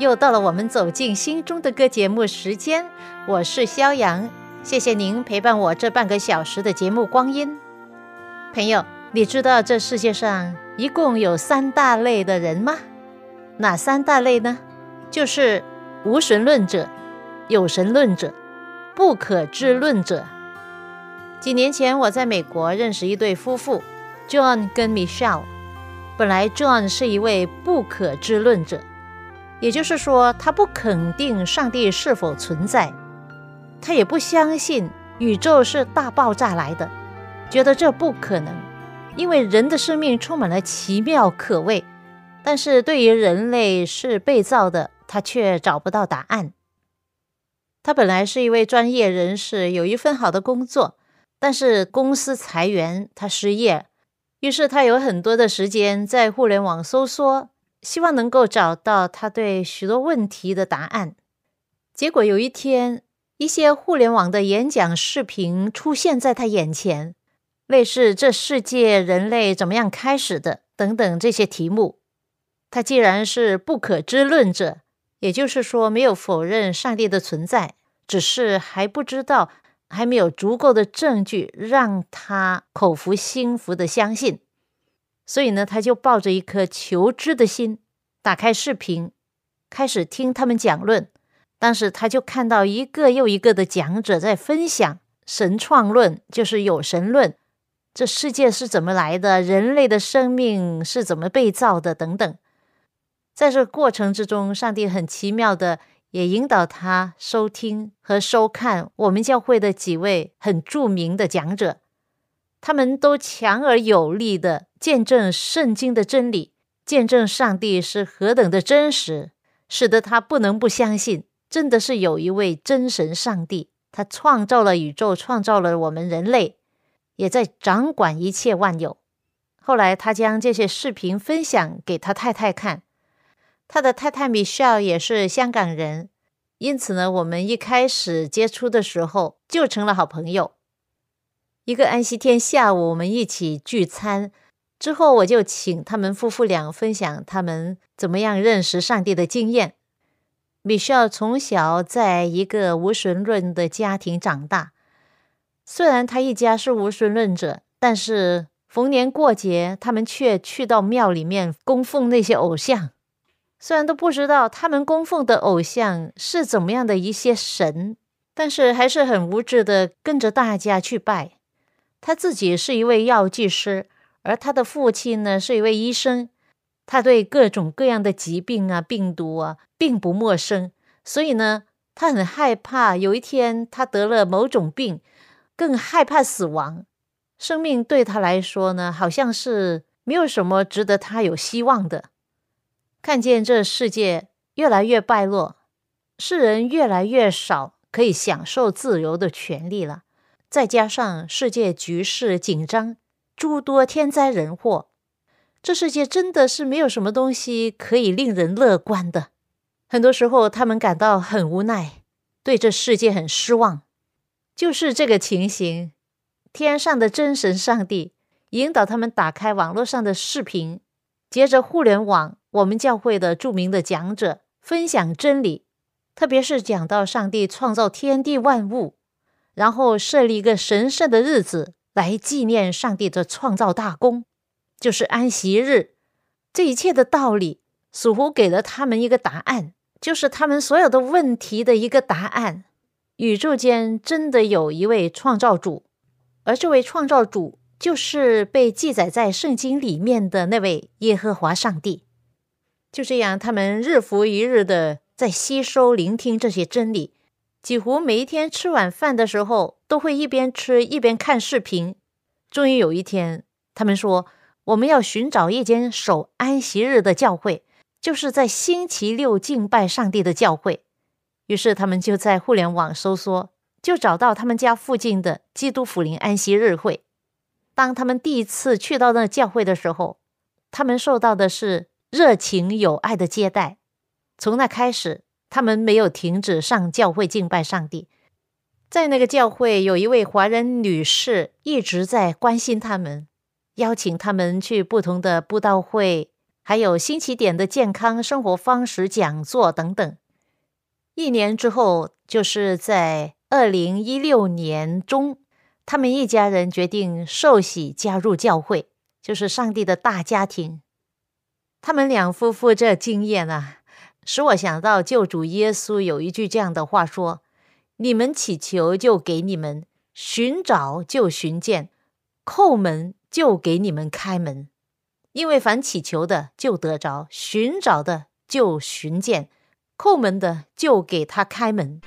又到了我们走进心中的歌节目时间，我是肖阳，谢谢您陪伴我这半个小时的节目光阴。朋友，你知道这世界上一共有三大类的人吗？哪三大类呢？就是无神论者、有神论者。不可知论者。几年前，我在美国认识一对夫妇，John 跟 Michelle。本来，John 是一位不可知论者，也就是说，他不肯定上帝是否存在，他也不相信宇宙是大爆炸来的，觉得这不可能，因为人的生命充满了奇妙可畏。但是对于人类是被造的，他却找不到答案。他本来是一位专业人士，有一份好的工作，但是公司裁员，他失业。于是他有很多的时间在互联网搜索，希望能够找到他对许多问题的答案。结果有一天，一些互联网的演讲视频出现在他眼前，类似“这世界人类怎么样开始的”等等这些题目。他既然是不可知论者。也就是说，没有否认上帝的存在，只是还不知道，还没有足够的证据让他口服心服的相信。所以呢，他就抱着一颗求知的心，打开视频，开始听他们讲论。当时他就看到一个又一个的讲者在分享神创论，就是有神论，这世界是怎么来的，人类的生命是怎么被造的等等。在这过程之中，上帝很奇妙的也引导他收听和收看我们教会的几位很著名的讲者，他们都强而有力的见证圣经的真理，见证上帝是何等的真实，使得他不能不相信，真的是有一位真神上帝，他创造了宇宙，创造了我们人类，也在掌管一切万有。后来，他将这些视频分享给他太太看。他的太太米歇也是香港人，因此呢，我们一开始接触的时候就成了好朋友。一个安息天下午，我们一起聚餐之后，我就请他们夫妇俩分享他们怎么样认识上帝的经验。米歇尔从小在一个无神论的家庭长大，虽然他一家是无神论者，但是逢年过节，他们却去到庙里面供奉那些偶像。虽然都不知道他们供奉的偶像是怎么样的一些神，但是还是很无知的跟着大家去拜。他自己是一位药剂师，而他的父亲呢是一位医生。他对各种各样的疾病啊、病毒啊并不陌生，所以呢，他很害怕有一天他得了某种病，更害怕死亡。生命对他来说呢，好像是没有什么值得他有希望的。看见这世界越来越败落，世人越来越少可以享受自由的权利了。再加上世界局势紧张，诸多天灾人祸，这世界真的是没有什么东西可以令人乐观的。很多时候，他们感到很无奈，对这世界很失望。就是这个情形，天上的真神上帝引导他们打开网络上的视频，接着互联网。我们教会的著名的讲者分享真理，特别是讲到上帝创造天地万物，然后设立一个神圣的日子来纪念上帝的创造大功，就是安息日。这一切的道理似乎给了他们一个答案，就是他们所有的问题的一个答案。宇宙间真的有一位创造主，而这位创造主就是被记载在圣经里面的那位耶和华上帝。就这样，他们日复一日的在吸收、聆听这些真理，几乎每一天吃晚饭的时候，都会一边吃一边看视频。终于有一天，他们说：“我们要寻找一间守安息日的教会，就是在星期六敬拜上帝的教会。于是他们就在互联网搜索，就找到他们家附近的基督福临安息日会。当他们第一次去到那教会的时候，他们受到的是热情有爱的接待。从那开始，他们没有停止上教会敬拜上帝。在那个教会，有一位华人女士一直在关心他们，邀请他们去不同的布道会，还有新起点的健康生活方式讲座等等。一年之后，就是在二零一六年中，他们一家人决定受洗加入教会，就是上帝的大家庭。他们两夫妇这经验啊，使我想到救主耶稣有一句这样的话说。你们祈求就给你们，寻找就寻见，叩门就给你们开门。因为凡祈求的就得着，寻找的就寻见，叩门的就给他开门。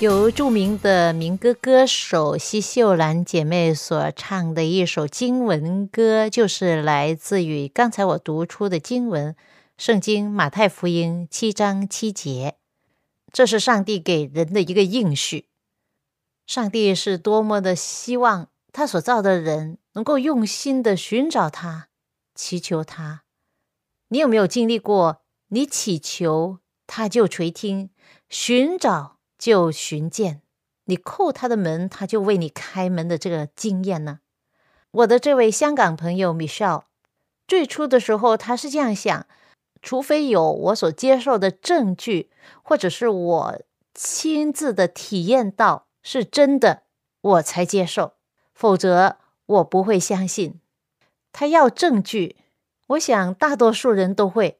由著名的民歌歌手奚秀兰姐妹所唱的一首经文歌，就是来自于刚才我读出的经文《圣经马太福音》七章七节。这是上帝给人的一个应许。上帝是多么的希望他所造的人能够用心的寻找他，祈求他。你有没有经历过？你祈求他就垂听，寻找。就寻见你叩他的门，他就为你开门的这个经验呢？我的这位香港朋友 Michelle，最初的时候他是这样想：除非有我所接受的证据，或者是我亲自的体验到是真的，我才接受，否则我不会相信。他要证据，我想大多数人都会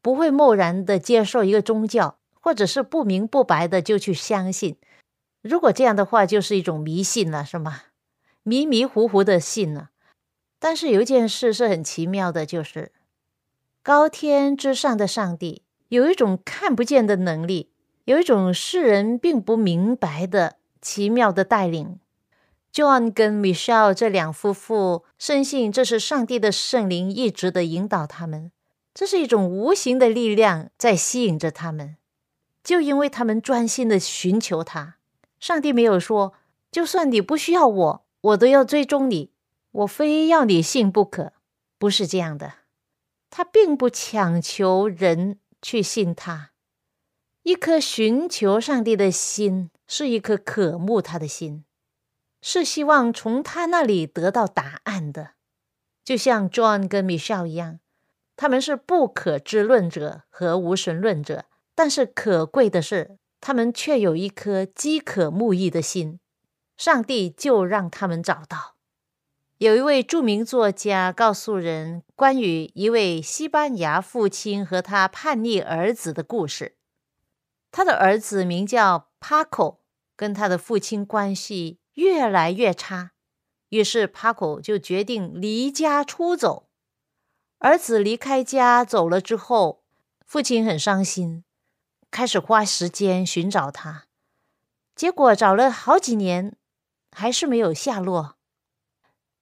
不会贸然的接受一个宗教。或者是不明不白的就去相信，如果这样的话，就是一种迷信了，是吗？迷迷糊糊的信了。但是有一件事是很奇妙的，就是高天之上的上帝有一种看不见的能力，有一种世人并不明白的奇妙的带领。John 跟 Michelle 这两夫妇深信这是上帝的圣灵一直的引导他们，这是一种无形的力量在吸引着他们。就因为他们专心的寻求他，上帝没有说，就算你不需要我，我都要追踪你，我非要你信不可，不是这样的。他并不强求人去信他，一颗寻求上帝的心是一颗渴慕他的心，是希望从他那里得到答案的。就像 John 跟 Michelle 一样，他们是不可知论者和无神论者。但是可贵的是，他们却有一颗饥渴慕义的心，上帝就让他们找到。有一位著名作家告诉人关于一位西班牙父亲和他叛逆儿子的故事。他的儿子名叫帕克，跟他的父亲关系越来越差，于是帕克就决定离家出走。儿子离开家走了之后，父亲很伤心。开始花时间寻找他，结果找了好几年，还是没有下落。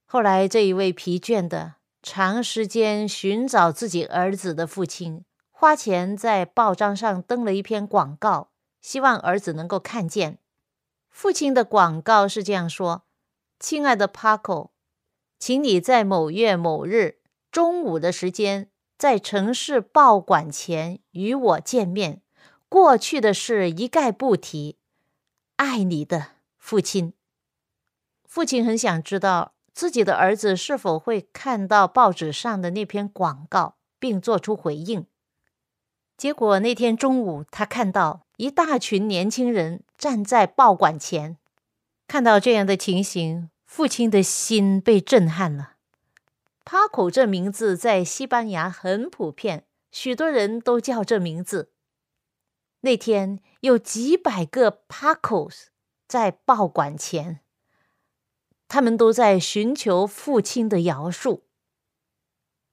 后来，这一位疲倦的、长时间寻找自己儿子的父亲，花钱在报章上登了一篇广告，希望儿子能够看见。父亲的广告是这样说：“亲爱的 Paco，请你在某月某日中午的时间，在城市报馆前与我见面。过去的事一概不提。爱你的父亲。”父亲很想知道自己的儿子是否会看到报纸上的那篇广告，并做出回应。结果那天中午，他看到。一大群年轻人站在报馆前，看到这样的情形，父亲的心被震撼了。帕口这名字在西班牙很普遍，许多人都叫这名字。那天有几百个帕口在报馆前，他们都在寻求父亲的饶恕。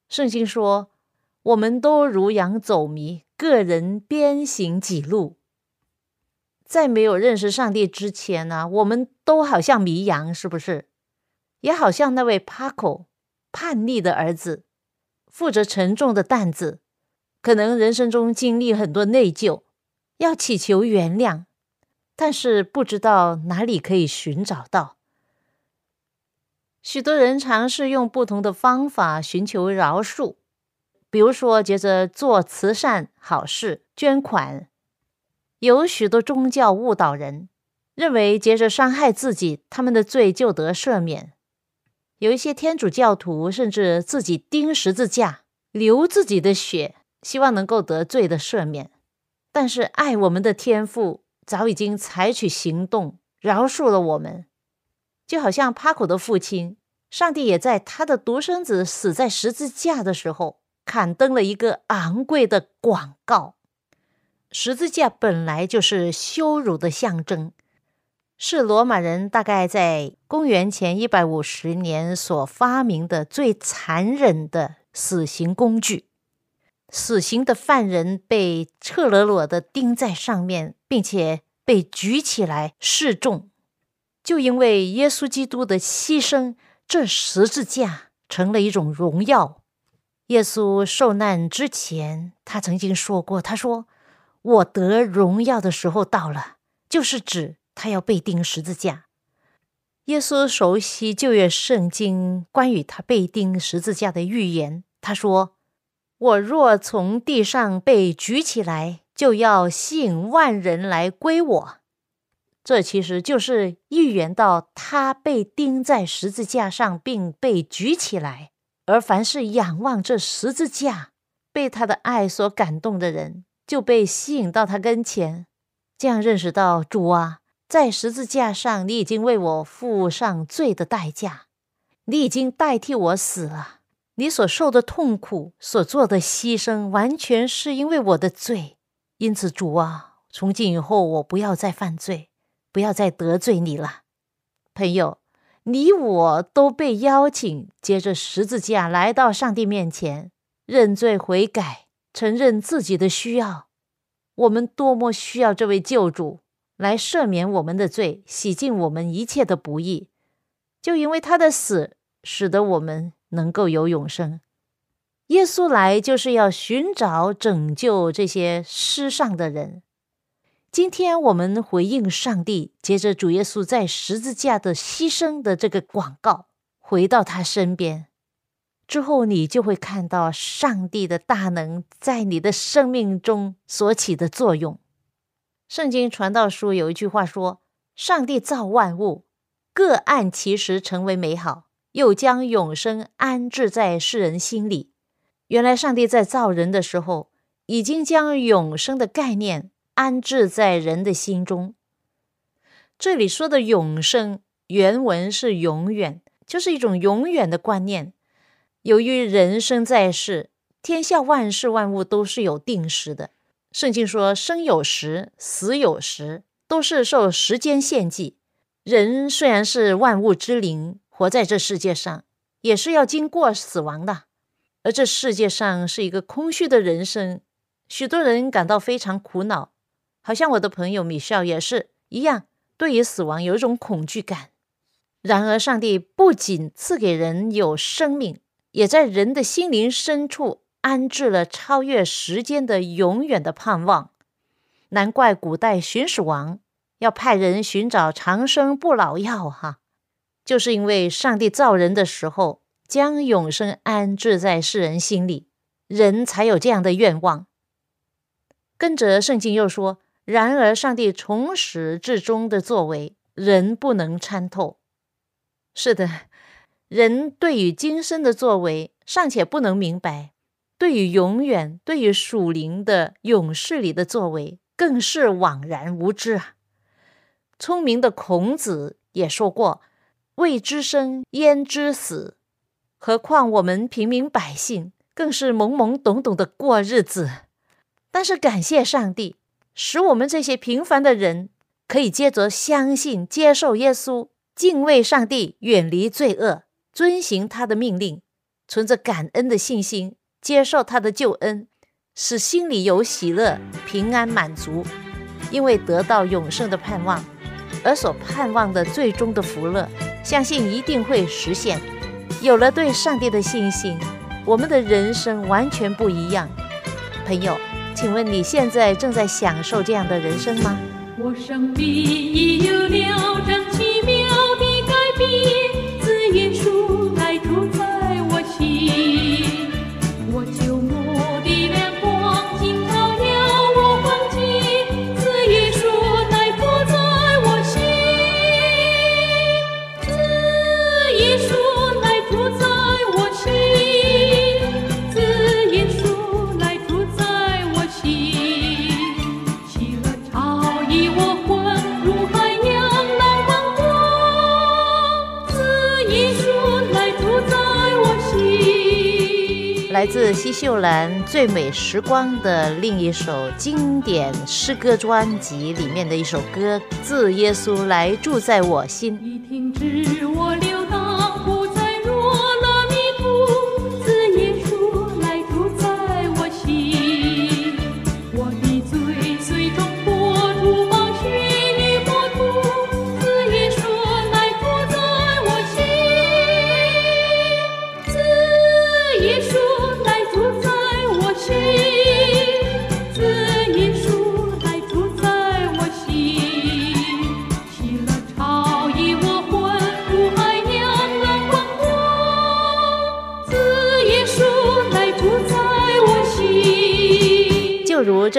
圣经说：“我们都如羊走迷，个人边行己路。”在没有认识上帝之前呢，我们都好像迷羊，是不是？也好像那位帕口叛逆的儿子，负着沉重的担子，可能人生中经历很多内疚，要祈求原谅，但是不知道哪里可以寻找到。许多人尝试用不同的方法寻求饶恕，比如说，接着做慈善好事、捐款。有许多宗教误导人，认为接着伤害自己，他们的罪就得赦免。有一些天主教徒甚至自己钉十字架，流自己的血，希望能够得罪的赦免。但是爱我们的天父早已经采取行动，饶恕了我们。就好像帕口的父亲，上帝也在他的独生子死在十字架的时候，刊登了一个昂贵的广告。十字架本来就是羞辱的象征，是罗马人大概在公元前一百五十年所发明的最残忍的死刑工具。死刑的犯人被赤裸裸的钉在上面，并且被举起来示众。就因为耶稣基督的牺牲，这十字架成了一种荣耀。耶稣受难之前，他曾经说过：“他说。”我得荣耀的时候到了，就是指他要被钉十字架。耶稣熟悉旧约圣经关于他被钉十字架的预言。他说：“我若从地上被举起来，就要吸引万人来归我。”这其实就是预言到他被钉在十字架上，并被举起来。而凡是仰望这十字架、被他的爱所感动的人。就被吸引到他跟前，这样认识到主啊，在十字架上，你已经为我付上罪的代价，你已经代替我死了，你所受的痛苦，所做的牺牲，完全是因为我的罪。因此，主啊，从今以后，我不要再犯罪，不要再得罪你了。朋友，你我都被邀请，接着十字架来到上帝面前认罪悔改。承认自己的需要，我们多么需要这位救主来赦免我们的罪，洗净我们一切的不义。就因为他的死，使得我们能够有永生。耶稣来就是要寻找拯救这些失上的人。今天我们回应上帝，接着主耶稣在十字架的牺牲的这个广告，回到他身边。之后，你就会看到上帝的大能在你的生命中所起的作用。圣经传道书有一句话说：“上帝造万物，各按其时成为美好，又将永生安置在世人心里。”原来，上帝在造人的时候，已经将永生的概念安置在人的心中。这里说的永生，原文是永远，就是一种永远的观念。由于人生在世，天下万事万物都是有定时的。圣经说：“生有时，死有时，都是受时间限计。”人虽然是万物之灵，活在这世界上，也是要经过死亡的。而这世界上是一个空虚的人生，许多人感到非常苦恼，好像我的朋友米少也是一样，对于死亡有一种恐惧感。然而，上帝不仅赐给人有生命。也在人的心灵深处安置了超越时间的永远的盼望。难怪古代巡视王要派人寻找长生不老药，哈，就是因为上帝造人的时候将永生安置在世人心里，人才有这样的愿望。跟着圣经又说，然而上帝从始至终的作为，人不能参透。是的，人对于今生的作为尚且不能明白，对于永远、对于属灵的勇士里的作为，更是枉然无知啊！聪明的孔子也说过：“未知生，焉知死？”何况我们平民百姓，更是懵懵懂懂的过日子。但是感谢上帝，使我们这些平凡的人，可以接着相信、接受耶稣，敬畏上帝，远离罪恶，遵行他的命令，存着感恩的信心，接受他的救恩，使心里有喜乐、平安、满足，因为得到永生的盼望，而所盼望的最终的福乐，相信一定会实现。有了对上帝的信心，我们的人生完全不一样，朋友。请问你现在正在享受这样的人生吗？我生命已有了这奇来自西秀兰《最美时光》的另一首经典诗歌专辑里面的一首歌，《自耶稣来住在我心》。你停止我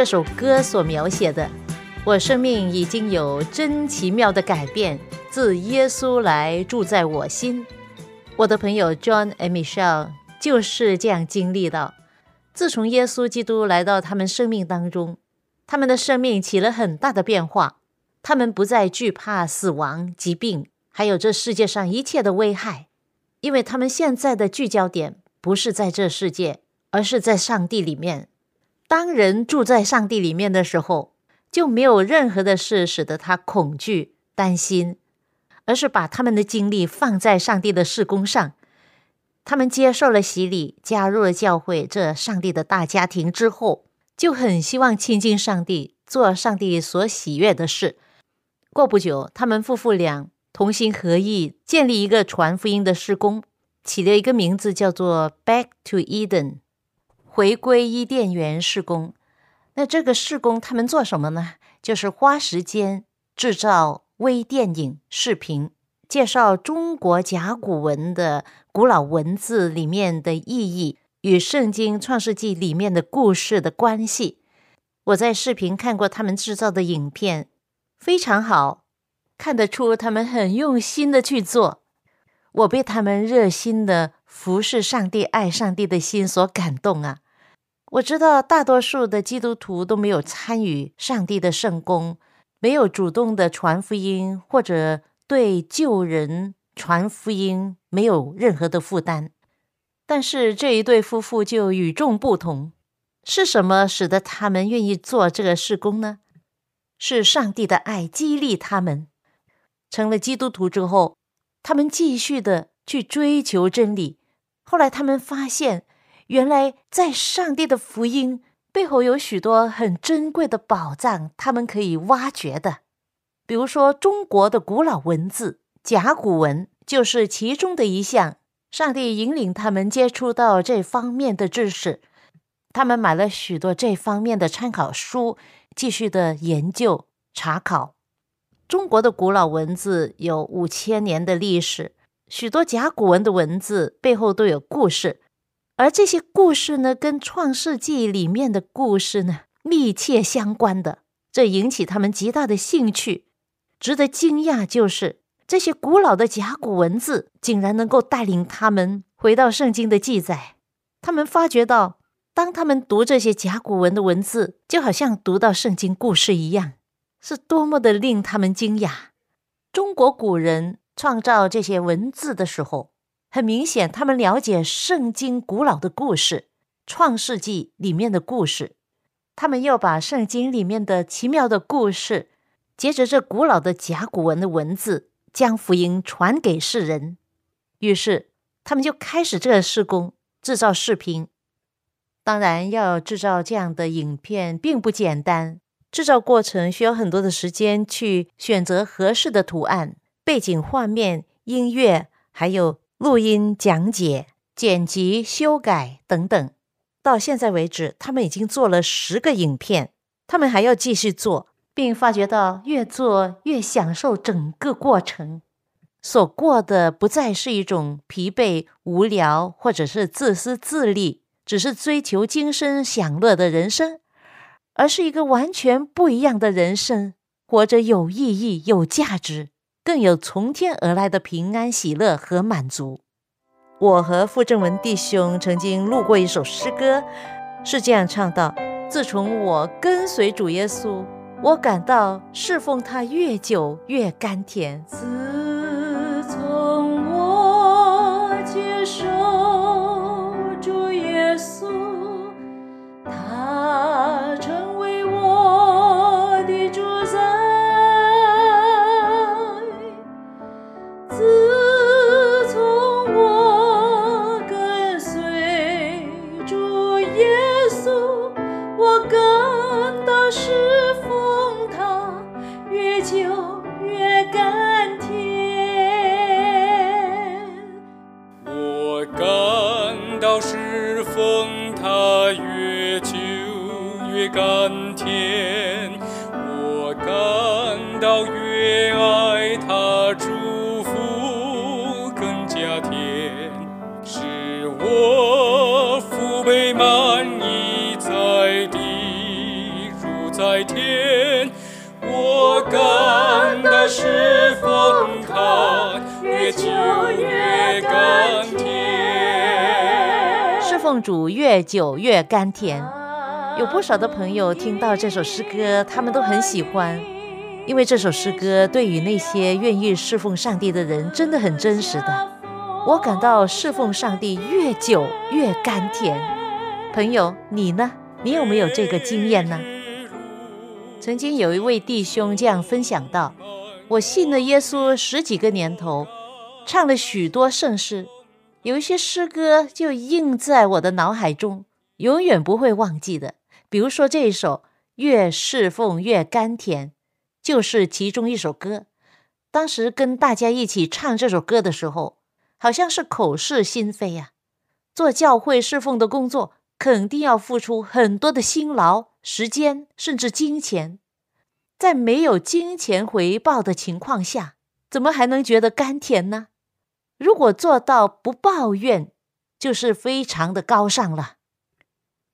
这首歌所描写的，我生命已经有真奇妙的改变，自耶稣来住在我心。我的朋友 John and Michelle 就是这样经历的，自从耶稣基督来到他们生命当中，他们的生命起了很大的变化。他们不再惧怕死亡、疾病，还有这世界上一切的危害，因为他们现在的聚焦点不是在这世界，而是在上帝里面。当人住在上帝里面的时候，就没有任何的事使得他恐惧、担心，而是把他们的精力放在上帝的事工上。他们接受了洗礼，加入了教会这上帝的大家庭之后，就很希望亲近上帝，做上帝所喜悦的事。过不久，他们夫妇俩同心合意，建立一个传福音的事工，起了一个名字叫做 “Back to Eden”，回归伊甸园施工。那这个施工他们做什么呢？就是花时间制造微电影、视频，介绍中国甲骨文的古老文字里面的意义与《圣经·创世纪》里面的故事的关系。我在视频看过他们制造的影片。非常好，看得出他们很用心的去做。我被他们热心的服侍上帝、爱上帝的心所感动啊！我知道大多数的基督徒都没有参与上帝的圣工，没有主动的传福音，或者对救人传福音没有任何的负担。但是这一对夫妇就与众不同，是什么使得他们愿意做这个事工呢？是上帝的爱激励他们，成了基督徒之后，他们继续的去追求真理。后来他们发现，原来在上帝的福音背后有许多很珍贵的宝藏，他们可以挖掘的。比如说，中国的古老文字甲骨文就是其中的一项。上帝引领他们接触到这方面的知识，他们买了许多这方面的参考书。继续的研究查考，中国的古老文字有五千年的历史，许多甲骨文的文字背后都有故事，而这些故事呢，跟《创世纪》里面的故事呢密切相关的，这引起他们极大的兴趣。值得惊讶就是这些古老的甲骨文字竟然能够带领他们回到圣经的记载。他们发觉到，当他们读这些甲骨文的文字，就好像读到圣经故事一样。是多么的令他们惊讶！中国古人创造这些文字的时候，很明显，他们了解圣经古老的故事，《创世纪》里面的故事。他们要把圣经里面的奇妙的故事，接着这古老的甲骨文的文字，将福音传给世人。于是，他们就开始这个施工，制造视频。当然，要制造这样的影片，并不简单。制造过程需要很多的时间去选择合适的图案、背景画面、音乐，还有录音讲解、剪辑、修改等等。到现在为止，他们已经做了十个影片，他们还要继续做，并发觉到越做越享受整个过程。所过的不再是一种疲惫、无聊，或者是自私自利，只是追求今生享乐的人生。而是一个完全不一样的人生，活着有意义、有价值，更有从天而来的平安、喜乐和满足。我和傅正文弟兄曾经录过一首诗歌，是这样唱道：“自从我跟随主耶稣，我感到侍奉他越久越甘甜。主越久越甘甜。有不少的朋友听到这首诗歌，他们都很喜欢，因为这首诗歌对于那些愿意侍奉上帝的人真的很真实的。我感到侍奉上帝越久越甘甜。朋友，你呢？你有没有这个经验呢？曾经有一位弟兄这样分享到：“我信了耶稣十几个年头，唱了许多圣诗，有一些诗歌就印在我的脑海中，永远不会忘记的。比如说这一首《越侍奉越甘甜》，就是其中一首歌。当时跟大家一起唱这首歌的时候，好像是口是心非呀、做教会侍奉的工作，肯定要付出很多的辛劳、时间，甚至金钱。在没有金钱回报的情况下，怎么还能觉得甘甜呢？如果做到不抱怨，就是非常的高尚了。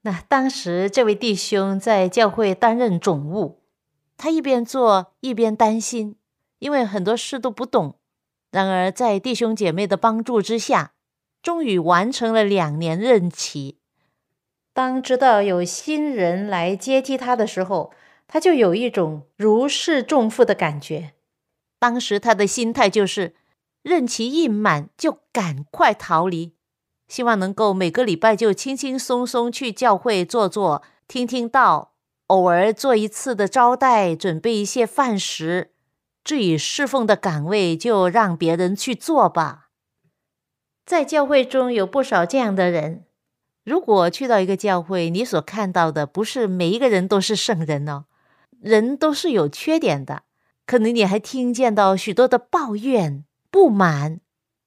那当时这位弟兄在教会担任总务，他一边做一边担心，因为很多事都不懂。然而在弟兄姐妹的帮助之下，终于完成了两年任期。当知道有新人来接替他的时候，他就有一种如释重负的感觉。当时他的心态就是，任期一满就赶快逃离，希望能够每个礼拜就轻轻松松去教会坐坐，听听道，偶尔做一次的招待，准备一些饭食。至于侍奉的岗位，就让别人去做吧。在教会中有不少这样的人。如果去到一个教会，你所看到的不是每一个人都是圣人哦，人都是有缺点的。可能你还听见到许多的抱怨、不满，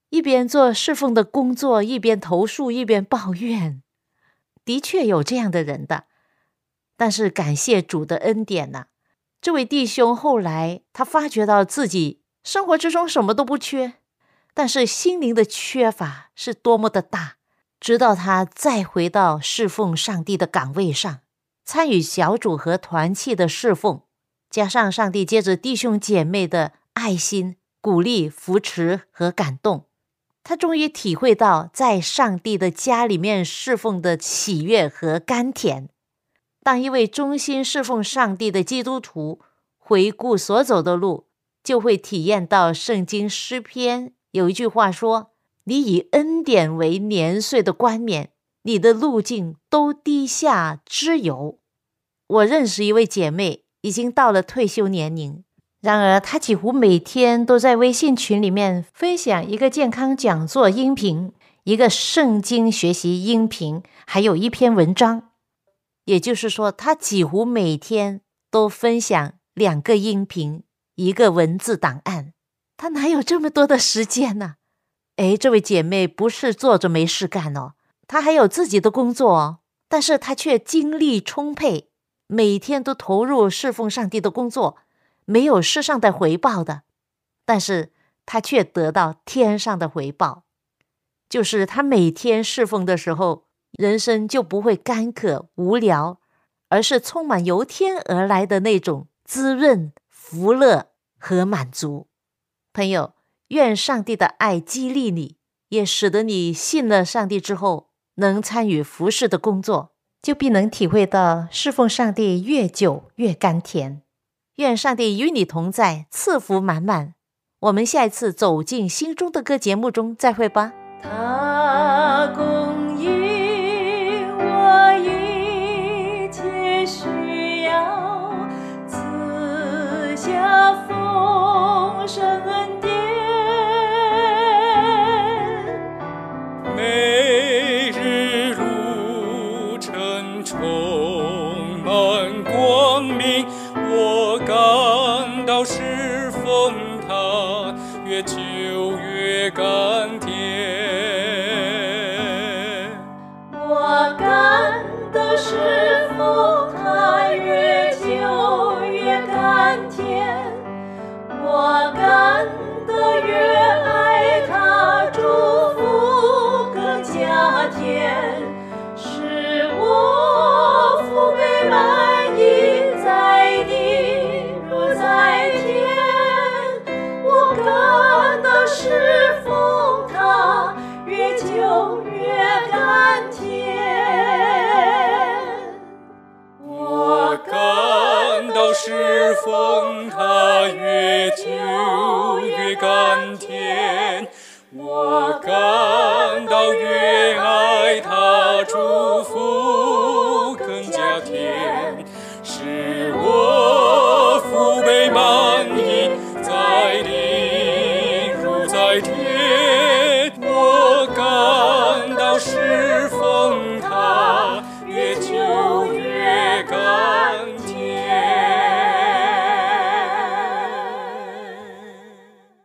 一边做侍奉的工作，一边投诉，一边抱怨。的确有这样的人的，但是感谢主的恩典呐、这位弟兄后来他发觉到自己生活之中什么都不缺，但是心灵的缺乏是多么的大。直到他再回到侍奉上帝的岗位上，参与小组和团契的侍奉，加上上帝借着弟兄姐妹的爱心、鼓励、扶持和感动，他终于体会到在上帝的家里面侍奉的喜悦和甘甜。当一位忠心侍奉上帝的基督徒回顾所走的路，就会体验到圣经诗篇有一句话说。你以恩典为年岁的冠冕，你的路径都低下之油。我认识一位姐妹，已经到了退休年龄，然而她几乎每天都在微信群里面分享一个健康讲座音频、一个圣经学习音频，还有一篇文章。也就是说，她几乎每天都分享两个音频、一个文字档案。她哪有这么多的时间呢？哎，这位姐妹不是坐着没事干哦，她还有自己的工作哦，但是她却精力充沛，每天都投入侍奉上帝的工作，没有世上的回报的，但是他却得到天上的回报，就是他每天侍奉的时候，人生就不会干渴无聊，而是充满由天而来的那种滋润、福乐和满足，朋友。愿上帝的爱激励你，也使得你信了上帝之后，能参与服侍的工作，就必能体会到侍奉上帝越久越甘甜。愿上帝与你同在，赐福满满。我们下一次走进心中的歌节目中再会吧。他供应我一切需要，赐下丰盛。